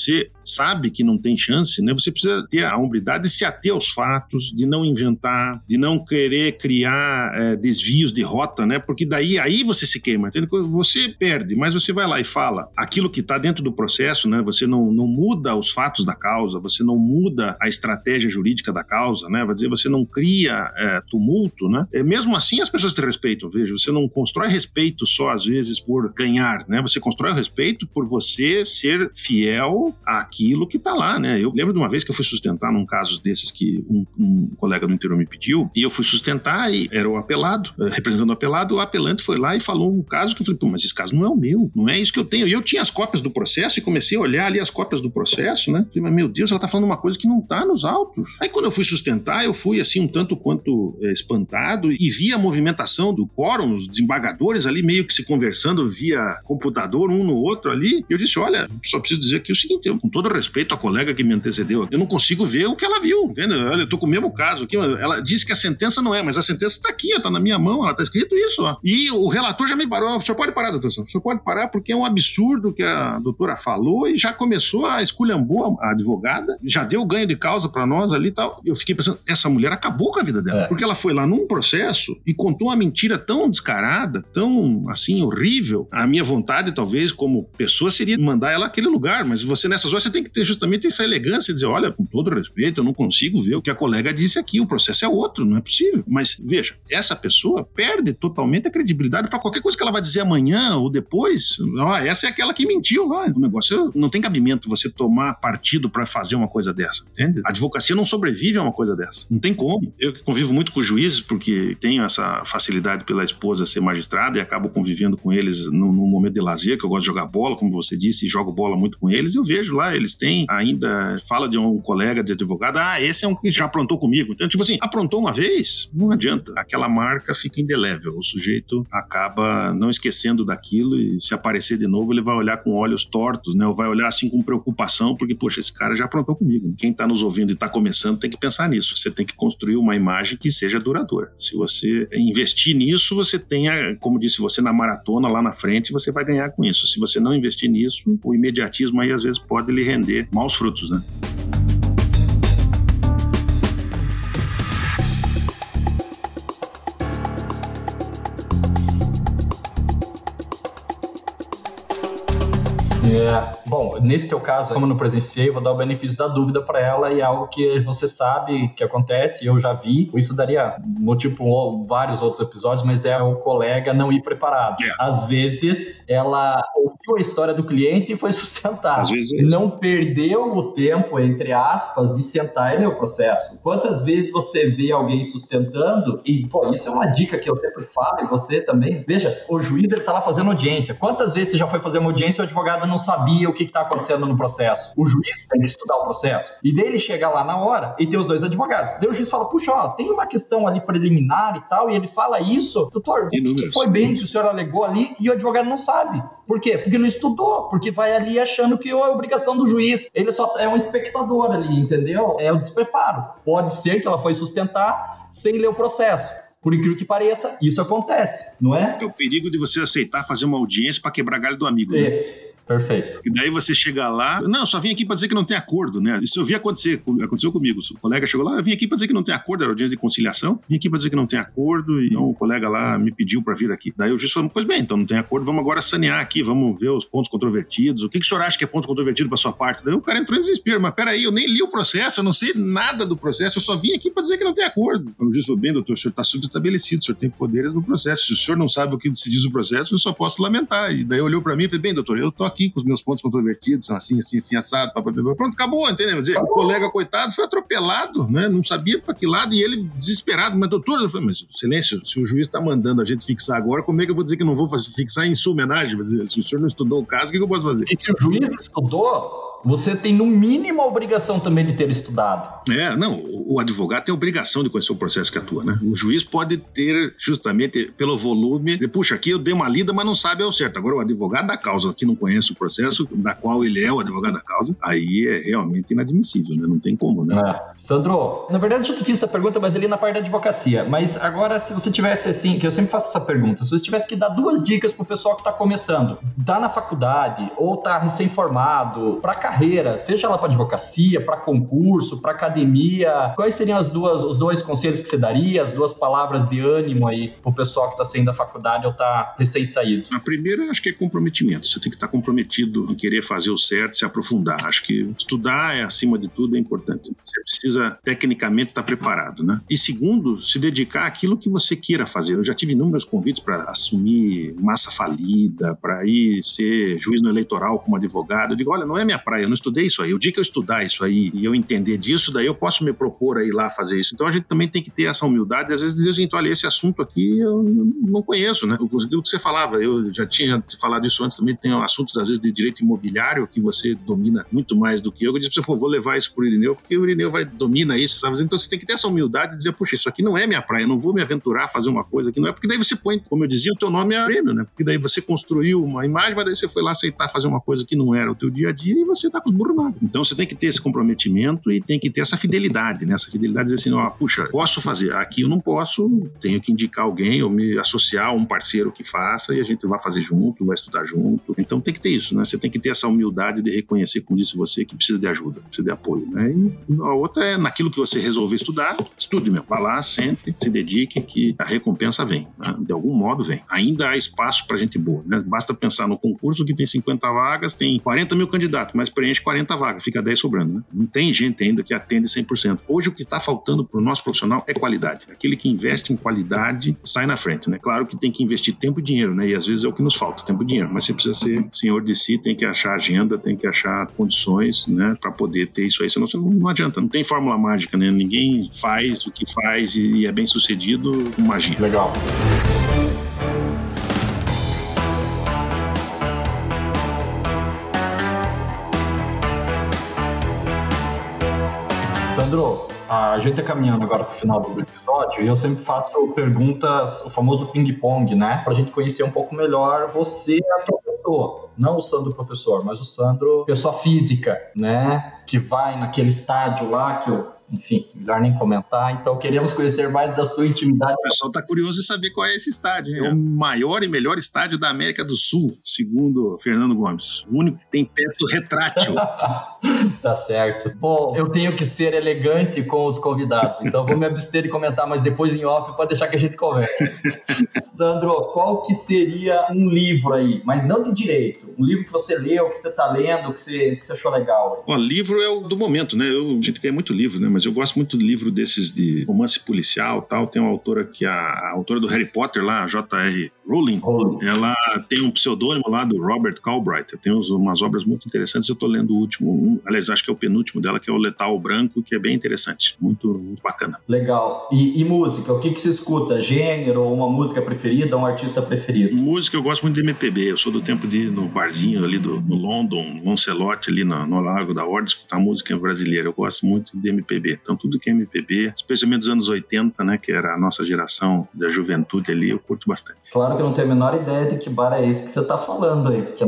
sabe que não tem chance, né? Você precisa ter a hombridade de se ater aos fatos, de não inventar, de não querer criar é, desvios de rota, né? Porque daí aí você se queima. Entende? Você perde, mas você vai lá e fala aquilo que está dentro do processo, né? Você não, não muda os fatos da causa, você não muda a estratégia jurídica da causa, né? Vai dizer, você não cria é, tumulto, né? É, mesmo assim as pessoas te respeitam, veja, você não constrói respeito só às vezes por ganhar, né? Você constrói o respeito por você ser fiel àquilo que tá lá, né? Eu lembro de uma vez que eu fui sustentar num caso desses que um, um colega do interior me pediu, e eu fui sustentar e era o apelado, eh, representando o apelado, o apelante foi lá e falou um caso que eu falei, pô, mas esse caso não é o meu, não é isso que eu tenho. E eu tinha as cópias do processo e comecei a olhar ali as cópias do processo, né? Falei, mas meu Deus, ela tá falando uma coisa que não tá nos autos. Aí quando eu fui sustentar, eu fui assim um tanto quanto é, espantado e via a movimentação do quórum, os desembargadores ali meio que se conversando via computador, um no outro ali. Eu disse: Olha, só preciso dizer aqui o seguinte, eu, com todo respeito à colega que me antecedeu, eu não consigo ver o que ela viu, entendeu? Olha, eu tô com o mesmo caso aqui. Ela disse que a sentença não é, mas a sentença está aqui, está na minha mão, ela está escrito isso. Ó. E o relator já me parou. O senhor pode parar, doutor? O senhor pode parar porque é um absurdo que a doutora falou e já começou a esculhambou a advogada, já deu ganho de causa para nós ali e tal. Eu fiquei pensando, essa mulher acabou com a vida dela, é. porque ela foi lá num processo e contou uma mentira tão descarada, tão assim horrível. A minha vontade, talvez, como pessoa, seria mandar ela àquele lugar, mas você nessas horas você tem que ter justamente essa elegância, dizer, olha, com todo respeito, eu não consigo ver o que a colega disse aqui, o processo é outro, não é possível. Mas veja, essa pessoa perde totalmente a credibilidade para qualquer coisa que ela vai dizer amanhã ou depois. Ah, essa é aquela que mentiu lá. O negócio não tem cabimento você tomar partido para fazer uma coisa dessa, entende? A advocacia não sobrevive a uma coisa dessa. Não tem como. Eu que convivo muito com juízes porque tenho essa facilidade pela esposa ser magistrada e acabo convivendo com eles num, num momento de lazer, que eu gosto de jogar bola, como você disse, e jogo bola muito com eles, eu vejo vejo lá, eles têm ainda, fala de um colega de advogado, ah, esse é um que já aprontou comigo. Então, tipo assim, aprontou uma vez, não adianta. Aquela marca fica indelével. O sujeito acaba não esquecendo daquilo e se aparecer de novo, ele vai olhar com olhos tortos, né? Ou vai olhar assim com preocupação, porque, poxa, esse cara já aprontou comigo. Quem está nos ouvindo e está começando tem que pensar nisso. Você tem que construir uma imagem que seja duradoura. Se você investir nisso, você tenha, como disse você, na maratona lá na frente, você vai ganhar com isso. Se você não investir nisso, o imediatismo aí às vezes pode lhe render maus frutos, né? É, bom, nesse teu caso, como eu não presenciei, vou dar o benefício da dúvida para ela e é algo que você sabe que acontece, eu já vi. Isso daria motivo para vários outros episódios, mas é o colega não ir preparado. Yeah. É. Às vezes, ela ouviu a história do cliente e foi *laughs* sustentar. Às vezes não perdeu o tempo, entre aspas, de sentar e ler o processo. Quantas vezes você vê alguém sustentando, e pô, isso é uma dica que eu sempre falo, e você também, veja, o juiz ele tá lá fazendo audiência. Quantas vezes você já foi fazer uma audiência e o advogado não sabia o que está acontecendo no processo. O juiz tem que estudar o processo. E dele chega lá na hora e tem os dois advogados. Daí o juiz fala: puxa, ó, tem uma questão ali preliminar e tal, e ele fala isso. Doutor, que foi bem que o senhor alegou ali e o advogado não sabe. Por quê? Porque não estudou, porque vai ali achando que é obrigação do juiz. Ele só é um espectador ali, entendeu? É o despreparo. Pode ser que ela foi sustentar sem ler o processo. Por incrível que pareça, isso acontece, não é? É o perigo de você aceitar fazer uma audiência para quebrar galho do amigo. Né? Esse. Né? Perfeito. E daí você chega lá, não, só vim aqui para dizer que não tem acordo, né? Isso eu vi acontecer, aconteceu comigo. O colega chegou lá, eu vim aqui para dizer que não tem acordo, era audiência de conciliação, vim aqui para dizer que não tem acordo, e então o colega lá me pediu para vir aqui. Daí eu disse, pois bem, então não tem acordo, vamos agora sanear aqui, vamos ver os pontos controvertidos. O que, que o senhor acha que é ponto controvertido para sua parte? Daí o cara entrou em desespero, mas peraí, eu nem li o processo, eu não sei nada do processo, eu só vim aqui para dizer que não tem acordo. Eu disse, bem, doutor, o senhor está subestabelecido, o senhor tem poderes no processo. Se o senhor não sabe o que se diz o processo, eu só posso lamentar. E daí olhou para mim e falou, bem, doutor, eu tô aqui com os meus pontos controvertidos, são assim, assim, assim, assado, pronto, acabou, entendeu? Dizer, o colega, coitado, foi atropelado, né? Não sabia para que lado, e ele desesperado, mas doutor, eu falei, mas silêncio, se o juiz está mandando a gente fixar agora, como é que eu vou dizer que não vou fixar em sua homenagem? Se o senhor não estudou o caso, o que eu posso fazer? E se o juiz estudou, você tem no mínimo a obrigação também de ter estudado. É, não, o advogado tem a obrigação de conhecer o processo que atua, né? O juiz pode ter, justamente pelo volume, de, puxa, aqui eu dei uma lida, mas não sabe ao certo. Agora, o advogado da causa que não conhece o processo, da qual ele é o advogado da causa, aí é realmente inadmissível, né? Não tem como, né? É. Sandro, na verdade eu te fiz essa pergunta, mas ali na parte da advocacia. Mas agora, se você tivesse assim, que eu sempre faço essa pergunta, se você tivesse que dar duas dicas pro pessoal que tá começando, tá na faculdade ou tá recém-formado, pra carreira, seja lá para advocacia, para concurso, para academia, quais seriam as duas, os dois conselhos que você daria, as duas palavras de ânimo aí pro pessoal que está saindo da faculdade ou está recém-saído? A primeira, acho que é comprometimento. Você tem que estar comprometido em querer fazer o certo, se aprofundar. Acho que estudar é acima de tudo é importante. Você precisa tecnicamente estar preparado, né? E segundo, se dedicar àquilo que você queira fazer. Eu já tive inúmeros convites para assumir massa falida, para ir ser juiz no eleitoral como advogado. Eu digo, olha, não é minha praia, eu não estudei isso aí. O dia que eu estudar isso aí e eu entender disso, daí eu posso me propor a ir lá fazer isso. Então a gente também tem que ter essa humildade, às vezes dizer, gente, olha, esse assunto aqui eu não conheço, né? Aquilo que você falava, eu já tinha falado isso antes também, tem assuntos às vezes de direito imobiliário que você domina muito mais do que eu. Eu disse, pô, vou levar isso pro Irineu, porque o Irineu vai domina isso, sabe? Então você tem que ter essa humildade e dizer, puxa, isso aqui não é minha praia, eu não vou me aventurar a fazer uma coisa que não é, porque daí você põe, como eu dizia, o teu nome é prêmio, né? Porque daí você construiu uma imagem, mas daí você foi lá aceitar fazer uma coisa que não era o teu dia a dia e você tá com os burros Então você tem que ter esse comprometimento e tem que ter essa fidelidade, né? Essa fidelidade dizer assim, ó, puxa, posso fazer, aqui eu não posso, tenho que indicar alguém ou me associar a um parceiro que faça e a gente vai fazer junto, vai estudar junto. Então tem que ter isso, né? Você tem que ter essa humildade de reconhecer, como disse você, que precisa de ajuda, precisa de apoio, né? E a outra é naquilo que você resolver estudar, estude, meu. Vá lá, sente, se dedique, que a recompensa vem. Né? De algum modo vem. Ainda há espaço para gente boa, né? Basta pensar no concurso que tem 50 vagas, tem 40 mil candidatos, mas preenche 40 vagas, fica 10 sobrando, né? Não tem gente ainda que atende 100%. Hoje o que está faltando para o nosso profissional é qualidade. Aquele que investe em qualidade sai na frente, né? Claro que tem que investir tempo e dinheiro, né? E às vezes é o que nos falta, tempo e dinheiro. Mas você precisa ser senhor de si, tem que achar agenda, tem que achar condições, né? Para poder ter isso aí, senão você não, não adianta. Não tem fórmula mágica, né? Ninguém faz o que faz e é bem sucedido com magia. Legal. Sandro, a gente está caminhando agora para o final do episódio e eu sempre faço perguntas, o famoso ping-pong, né? Para a gente conhecer um pouco melhor você e a tua pessoa. Não o Sandro professor, mas o Sandro pessoa física, né? Que vai naquele estádio lá que eu enfim, melhor nem comentar. Então, queremos conhecer mais da sua intimidade. O pessoal está curioso em saber qual é esse estádio. Hein? É o maior e melhor estádio da América do Sul, segundo Fernando Gomes. O único que tem teto retrátil. *laughs* tá certo. Bom, eu tenho que ser elegante com os convidados, então vou me abster de comentar, mas depois em off pode deixar que a gente converse. *laughs* Sandro, qual que seria um livro aí, mas não de direito, um livro que você leu, que você está lendo, que você, que você achou legal? Aí? livro é o do momento, né? Eu, a gente quer muito livro, né? Mas eu gosto muito do livro desses de romance policial tal. Tem uma autora que a, a autora do Harry Potter lá, J.R. Rowling, ela tem um pseudônimo lá do Robert Galbraith. Tem umas obras muito interessantes. Eu estou lendo o último, um, aliás, acho que é o penúltimo dela, que é o Letal Branco, que é bem interessante. Muito, muito bacana. Legal. E, e música? O que, que você escuta? Gênero, uma música preferida, um artista preferido? Música, eu gosto muito de MPB. Eu sou do tempo de ir no barzinho ali do, no London, Lancelot, ali no, no Lago da Ordem, escutar música brasileira. Eu gosto muito de MPB. Então, tudo que é MPB, especialmente dos anos 80, né, que era a nossa geração da juventude ali, eu curto bastante. Claro que eu não tenho a menor ideia de que bar é esse que você está falando aí, porque é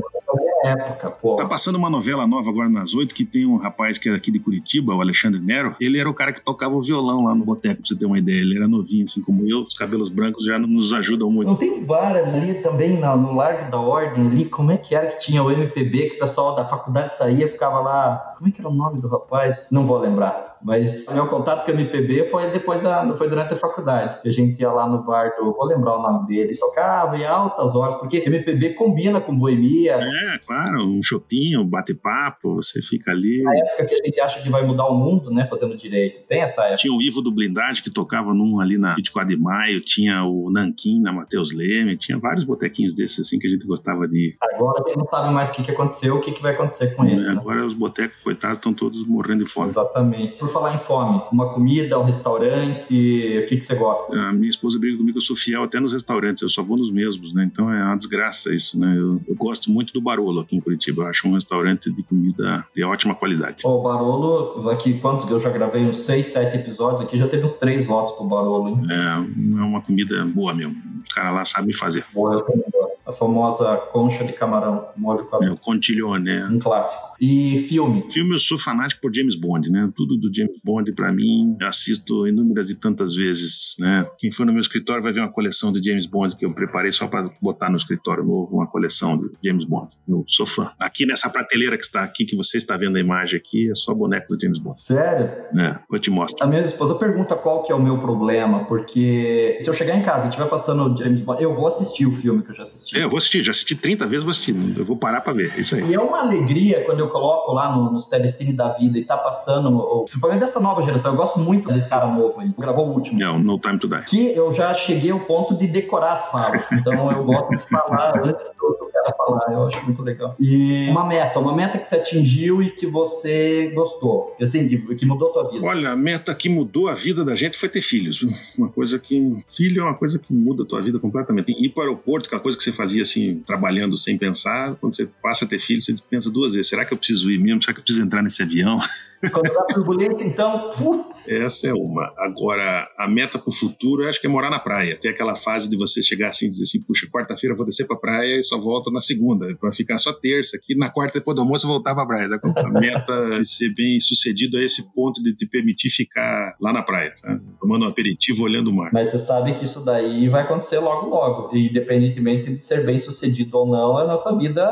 época, pô. Tá passando uma novela nova agora nas oito que tem um rapaz que é aqui de Curitiba, o Alexandre Nero. Ele era o cara que tocava o violão lá no boteco, pra você ter uma ideia. Ele era novinho, assim como eu. Os cabelos brancos já nos ajudam muito. Não tem um bar ali também no, no Largo da Ordem ali? Como é que era que tinha o MPB que o pessoal da faculdade saía ficava lá? Como é que era o nome do rapaz? Não vou lembrar. Mas meu contato com o MPB foi depois da, foi durante a faculdade, que a gente ia lá no bar do, vou lembrar o nome dele, tocava em altas horas, porque MPB combina com boemia. É, claro, um chopinho, um bate-papo, você fica ali. Na época que a gente acha que vai mudar o mundo, né, fazendo direito, tem essa época. Tinha o Ivo do Blindade que tocava num ali na 24 de maio, tinha o Nanquim na Matheus Leme, tinha vários botequinhos desses assim que a gente gostava de. Agora a gente não sabe mais o que, que aconteceu, o que, que vai acontecer com eles. É, né? Agora os botecos, coitados, estão todos morrendo de fome. Exatamente. Por falar em fome, uma comida, um restaurante, o que, que você gosta? A minha esposa briga comigo, eu sou fiel até nos restaurantes, eu só vou nos mesmos, né? Então é uma desgraça isso, né? Eu, eu gosto muito do Barolo aqui em Curitiba, eu acho um restaurante de comida de ótima qualidade. O Barolo, aqui quantos eu já gravei uns seis, sete episódios aqui, já teve uns três votos pro Barolo, hein? É, é uma comida boa mesmo. Os caras lá sabem fazer. Boa, eu também gosto famosa concha de camarão, molho com Meu contiglione, né? Um clássico. E filme? Filme eu sou fanático por James Bond, né? Tudo do James Bond para mim, assisto inúmeras e tantas vezes, né? Quem for no meu escritório vai ver uma coleção de James Bond que eu preparei só para botar no escritório novo, uma coleção de James Bond. Eu sou fã. Aqui nessa prateleira que está aqui, que você está vendo a imagem aqui, é só boneco do James Bond. Sério? É, eu te mostro. A minha esposa pergunta qual que é o meu problema, porque se eu chegar em casa e estiver passando James Bond, eu vou assistir o filme que eu já assisti. É, eu vou assistir, já assisti 30 vezes, vou assistir. Eu vou parar para ver, é isso aí. E é uma alegria quando eu coloco lá no, nos telecine da vida e tá passando, principalmente dessa nova geração, eu gosto muito desse cara novo aí, gravou o último. É, o No Time to Die. Que eu já cheguei ao ponto de decorar as falas, então eu gosto de falar *laughs* antes do cara falar, eu acho muito legal. E uma meta, uma meta que você atingiu e que você gostou, assim, que mudou a tua vida. Olha, a meta que mudou a vida da gente foi ter filhos. Uma coisa que. Filho é uma coisa que muda a tua vida completamente. Ir para o aeroporto, aquela coisa que você fazia assim, trabalhando sem pensar, quando você passa a ter filho, você pensa duas vezes: será que eu preciso ir mesmo? Será que eu preciso entrar nesse avião? *laughs* Quando dá turbulência, então, putz. Essa é uma. Agora, a meta para o futuro, eu acho que é morar na praia. Tem aquela fase de você chegar assim e dizer assim: puxa, quarta-feira eu vou descer para a praia e só volto na segunda, para ficar só terça. Aqui na quarta, depois do almoço, eu voltar para a praia. A meta é ser bem sucedido a esse ponto de te permitir ficar lá na praia, sabe? tomando um aperitivo, olhando o mar. Mas você sabe que isso daí vai acontecer logo, logo. E independentemente de ser bem sucedido ou não, a nossa vida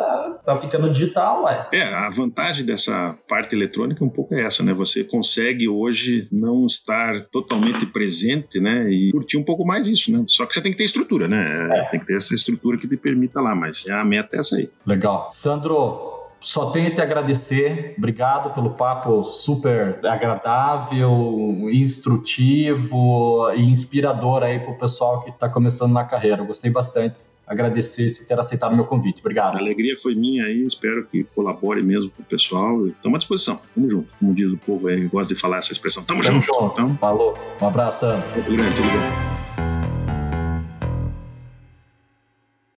tá ficando digital, ué. É, a vantagem dessa parte eletrônica é um pouco essa, né? Você consegue hoje não estar totalmente presente, né? E curtir um pouco mais isso, né? Só que você tem que ter estrutura, né? É. Tem que ter essa estrutura que te permita lá, mas a meta é essa aí. Legal. Sandro, só tenho a te agradecer. Obrigado pelo papo super agradável, instrutivo e inspirador aí para o pessoal que está começando na carreira. gostei bastante. Agradecer se ter aceitado o meu convite. Obrigado. A alegria foi minha aí. Espero que colabore mesmo com o pessoal. Estamos à disposição. Tamo junto. Como diz o povo aí, gosta de falar essa expressão. Tamo, Tamo junto. junto. Então, Falou. Um abraço. Muito grande, tudo bom.